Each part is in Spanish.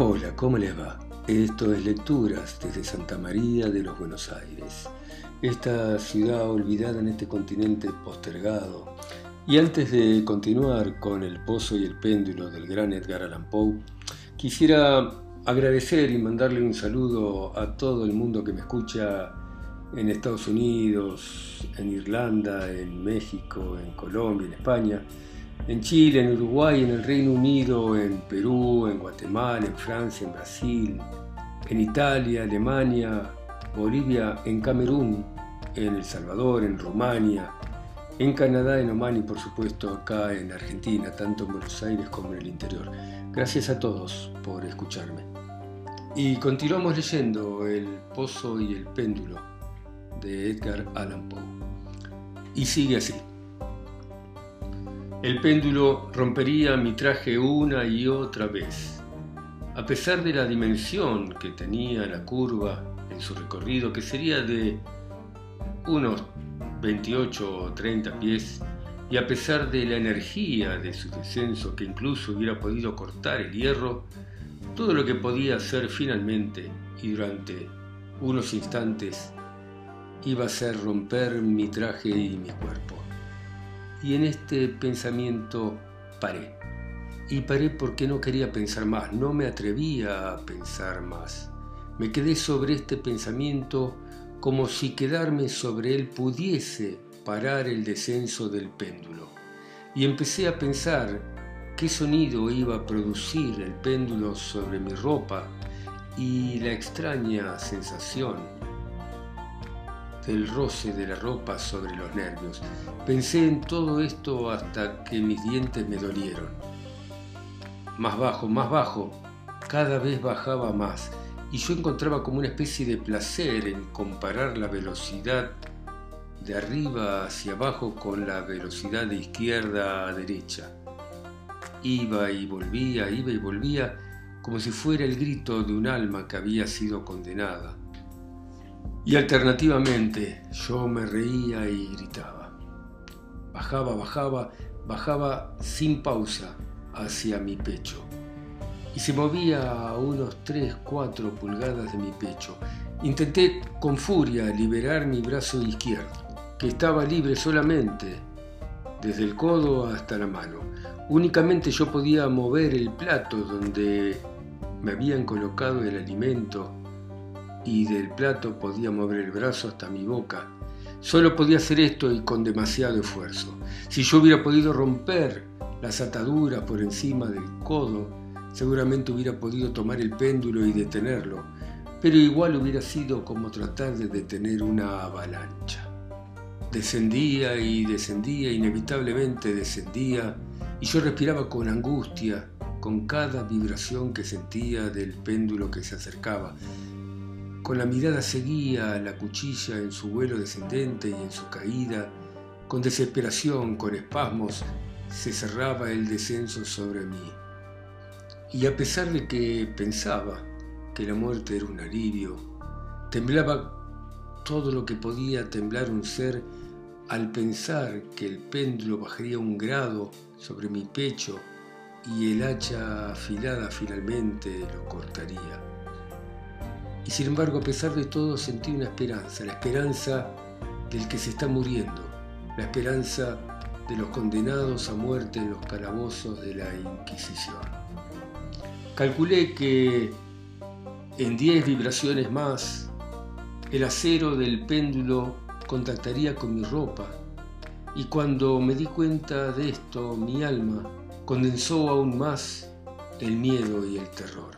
Hola, ¿cómo les va? Esto es Lecturas desde Santa María de los Buenos Aires, esta ciudad olvidada en este continente postergado. Y antes de continuar con El Pozo y el Péndulo del gran Edgar Allan Poe, quisiera agradecer y mandarle un saludo a todo el mundo que me escucha en Estados Unidos, en Irlanda, en México, en Colombia, en España en Chile, en Uruguay, en el Reino Unido, en Perú, en Guatemala, en Francia, en Brasil, en Italia, Alemania, Bolivia, en Camerún, en El Salvador, en Rumania, en Canadá, en Oman y por supuesto acá en Argentina, tanto en Buenos Aires como en el interior. Gracias a todos por escucharme. Y continuamos leyendo El Pozo y el Péndulo de Edgar Allan Poe. Y sigue así. El péndulo rompería mi traje una y otra vez. A pesar de la dimensión que tenía la curva en su recorrido, que sería de unos 28 o 30 pies, y a pesar de la energía de su descenso que incluso hubiera podido cortar el hierro, todo lo que podía hacer finalmente y durante unos instantes iba a ser romper mi traje y mi cuerpo. Y en este pensamiento paré. Y paré porque no quería pensar más, no me atrevía a pensar más. Me quedé sobre este pensamiento como si quedarme sobre él pudiese parar el descenso del péndulo. Y empecé a pensar qué sonido iba a producir el péndulo sobre mi ropa y la extraña sensación el roce de la ropa sobre los nervios. Pensé en todo esto hasta que mis dientes me dolieron. Más bajo, más bajo, cada vez bajaba más, y yo encontraba como una especie de placer en comparar la velocidad de arriba hacia abajo con la velocidad de izquierda a derecha. Iba y volvía, iba y volvía, como si fuera el grito de un alma que había sido condenada. Y alternativamente yo me reía y gritaba. Bajaba, bajaba, bajaba sin pausa hacia mi pecho. Y se movía a unos 3, 4 pulgadas de mi pecho. Intenté con furia liberar mi brazo izquierdo, que estaba libre solamente desde el codo hasta la mano. Únicamente yo podía mover el plato donde me habían colocado el alimento y del plato podía mover el brazo hasta mi boca. Solo podía hacer esto y con demasiado esfuerzo. Si yo hubiera podido romper las ataduras por encima del codo, seguramente hubiera podido tomar el péndulo y detenerlo, pero igual hubiera sido como tratar de detener una avalancha. Descendía y descendía, inevitablemente descendía, y yo respiraba con angustia, con cada vibración que sentía del péndulo que se acercaba, con la mirada seguía la cuchilla en su vuelo descendente y en su caída. Con desesperación, con espasmos, se cerraba el descenso sobre mí. Y a pesar de que pensaba que la muerte era un alivio, temblaba todo lo que podía temblar un ser al pensar que el péndulo bajaría un grado sobre mi pecho y el hacha afilada finalmente lo cortaría. Y sin embargo, a pesar de todo, sentí una esperanza, la esperanza del que se está muriendo, la esperanza de los condenados a muerte en los calabozos de la Inquisición. Calculé que en 10 vibraciones más, el acero del péndulo contactaría con mi ropa, y cuando me di cuenta de esto, mi alma condensó aún más el miedo y el terror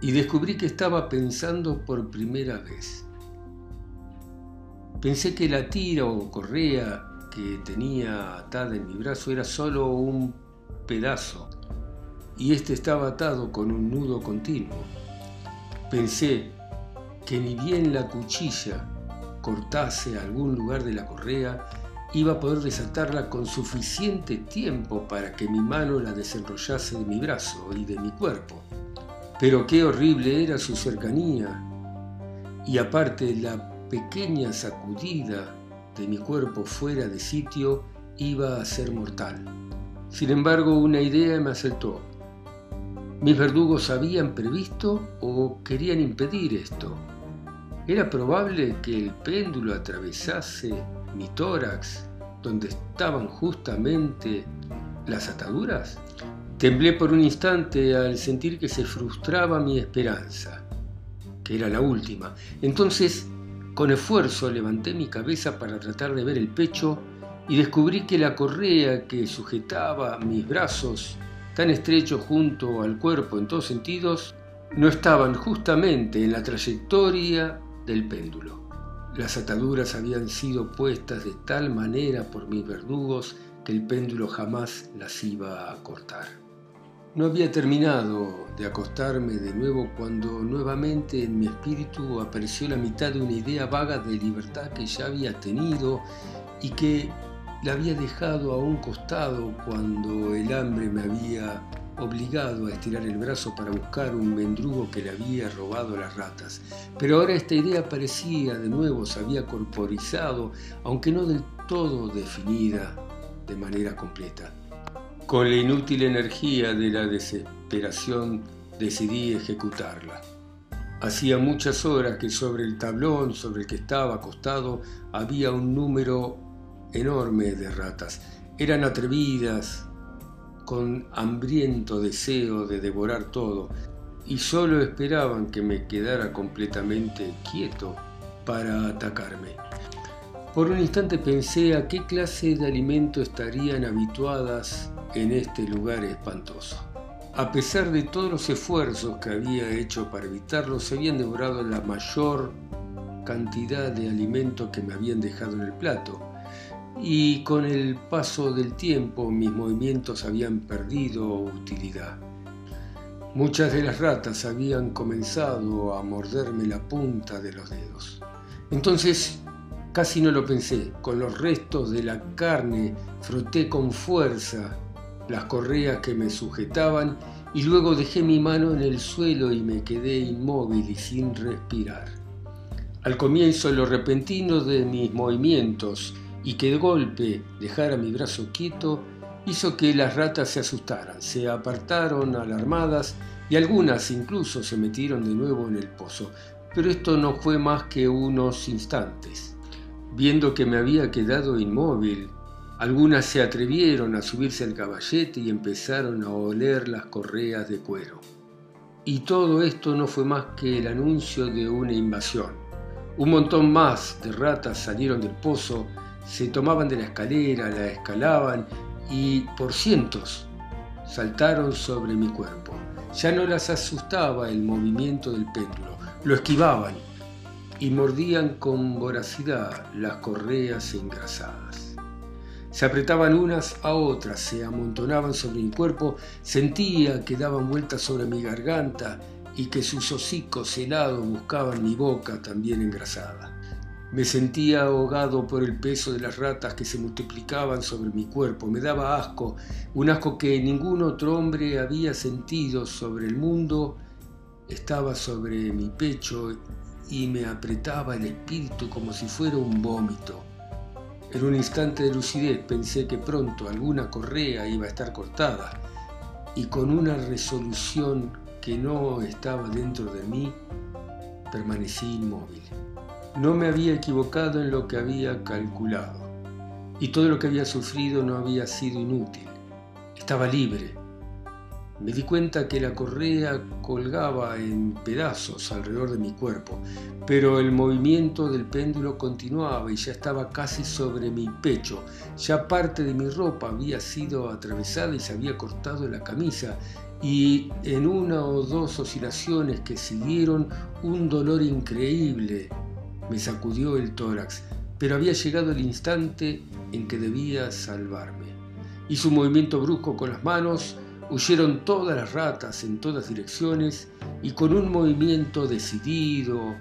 y descubrí que estaba pensando por primera vez. Pensé que la tira o correa que tenía atada en mi brazo era solo un pedazo y este estaba atado con un nudo continuo. Pensé que ni bien la cuchilla cortase algún lugar de la correa, iba a poder desatarla con suficiente tiempo para que mi mano la desenrollase de mi brazo y de mi cuerpo. Pero qué horrible era su cercanía. Y aparte la pequeña sacudida de mi cuerpo fuera de sitio iba a ser mortal. Sin embargo, una idea me asaltó. ¿Mis verdugos habían previsto o querían impedir esto? ¿Era probable que el péndulo atravesase mi tórax donde estaban justamente las ataduras? Temblé por un instante al sentir que se frustraba mi esperanza, que era la última. Entonces, con esfuerzo, levanté mi cabeza para tratar de ver el pecho y descubrí que la correa que sujetaba mis brazos tan estrecho junto al cuerpo en todos sentidos, no estaban justamente en la trayectoria del péndulo. Las ataduras habían sido puestas de tal manera por mis verdugos que el péndulo jamás las iba a cortar. No había terminado de acostarme de nuevo cuando nuevamente en mi espíritu apareció la mitad de una idea vaga de libertad que ya había tenido y que la había dejado a un costado cuando el hambre me había obligado a estirar el brazo para buscar un mendrugo que le había robado las ratas. Pero ahora esta idea parecía de nuevo, se había corporizado, aunque no del todo definida de manera completa. Con la inútil energía de la desesperación decidí ejecutarla. Hacía muchas horas que sobre el tablón sobre el que estaba acostado había un número enorme de ratas. Eran atrevidas, con hambriento deseo de devorar todo, y solo esperaban que me quedara completamente quieto para atacarme. Por un instante pensé a qué clase de alimento estarían habituadas en este lugar espantoso. A pesar de todos los esfuerzos que había hecho para evitarlo, se habían devorado la mayor cantidad de alimento que me habían dejado en el plato y con el paso del tiempo mis movimientos habían perdido utilidad. Muchas de las ratas habían comenzado a morderme la punta de los dedos. Entonces, casi no lo pensé, con los restos de la carne froté con fuerza las correas que me sujetaban y luego dejé mi mano en el suelo y me quedé inmóvil y sin respirar. Al comienzo lo repentino de mis movimientos y que de golpe dejara mi brazo quieto hizo que las ratas se asustaran, se apartaron alarmadas y algunas incluso se metieron de nuevo en el pozo. Pero esto no fue más que unos instantes. Viendo que me había quedado inmóvil, algunas se atrevieron a subirse al caballete y empezaron a oler las correas de cuero. Y todo esto no fue más que el anuncio de una invasión. Un montón más de ratas salieron del pozo se tomaban de la escalera, la escalaban y por cientos saltaron sobre mi cuerpo. Ya no las asustaba el movimiento del péndulo, lo esquivaban y mordían con voracidad las correas engrasadas. Se apretaban unas a otras, se amontonaban sobre mi cuerpo, sentía que daban vueltas sobre mi garganta y que sus hocicos helados buscaban mi boca también engrasada. Me sentía ahogado por el peso de las ratas que se multiplicaban sobre mi cuerpo. Me daba asco, un asco que ningún otro hombre había sentido sobre el mundo. Estaba sobre mi pecho y me apretaba el espíritu como si fuera un vómito. En un instante de lucidez pensé que pronto alguna correa iba a estar cortada y con una resolución que no estaba dentro de mí, permanecí inmóvil. No me había equivocado en lo que había calculado y todo lo que había sufrido no había sido inútil. Estaba libre. Me di cuenta que la correa colgaba en pedazos alrededor de mi cuerpo, pero el movimiento del péndulo continuaba y ya estaba casi sobre mi pecho. Ya parte de mi ropa había sido atravesada y se había cortado la camisa y en una o dos oscilaciones que siguieron un dolor increíble me sacudió el tórax, pero había llegado el instante en que debía salvarme. Hizo un movimiento brusco con las manos, huyeron todas las ratas en todas direcciones y con un movimiento decidido,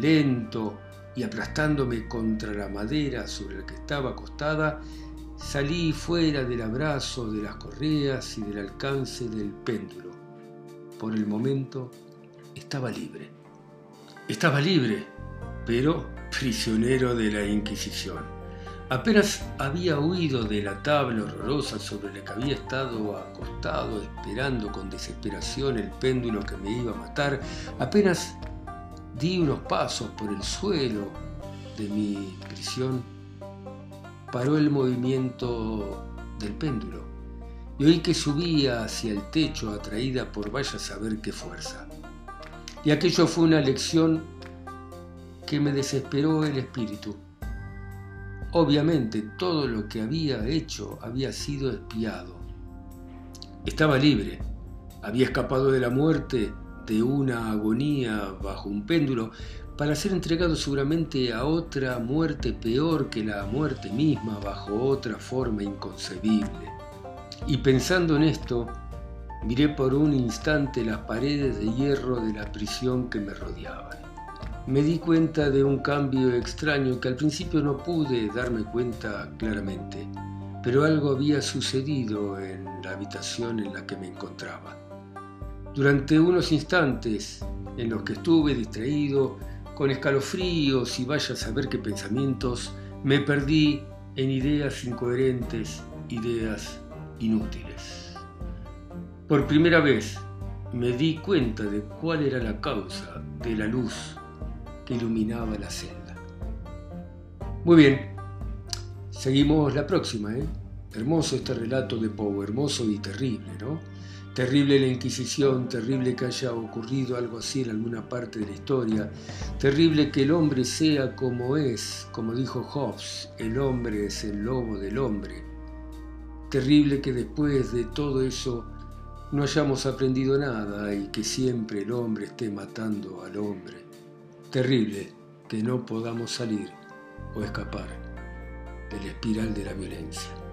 lento y aplastándome contra la madera sobre la que estaba acostada, salí fuera del abrazo de las correas y del alcance del péndulo. Por el momento estaba libre. Estaba libre pero prisionero de la Inquisición. Apenas había huido de la tabla horrorosa sobre la que había estado acostado esperando con desesperación el péndulo que me iba a matar, apenas di unos pasos por el suelo de mi prisión, paró el movimiento del péndulo y oí que subía hacia el techo atraída por vaya a saber qué fuerza. Y aquello fue una lección que me desesperó el espíritu Obviamente todo lo que había hecho había sido espiado. Estaba libre, había escapado de la muerte, de una agonía bajo un péndulo, para ser entregado seguramente a otra muerte peor que la muerte misma bajo otra forma inconcebible. Y pensando en esto, miré por un instante las paredes de hierro de la prisión que me rodeaban me di cuenta de un cambio extraño que al principio no pude darme cuenta claramente, pero algo había sucedido en la habitación en la que me encontraba. Durante unos instantes en los que estuve distraído, con escalofríos y vaya a saber qué pensamientos, me perdí en ideas incoherentes, ideas inútiles. Por primera vez me di cuenta de cuál era la causa de la luz que iluminaba la celda. Muy bien, seguimos la próxima. ¿eh? Hermoso este relato de Poe, hermoso y terrible, ¿no? Terrible la Inquisición, terrible que haya ocurrido algo así en alguna parte de la historia, terrible que el hombre sea como es, como dijo Hobbes, el hombre es el lobo del hombre. Terrible que después de todo eso no hayamos aprendido nada y que siempre el hombre esté matando al hombre. Terrible que no podamos salir o escapar de la espiral de la violencia.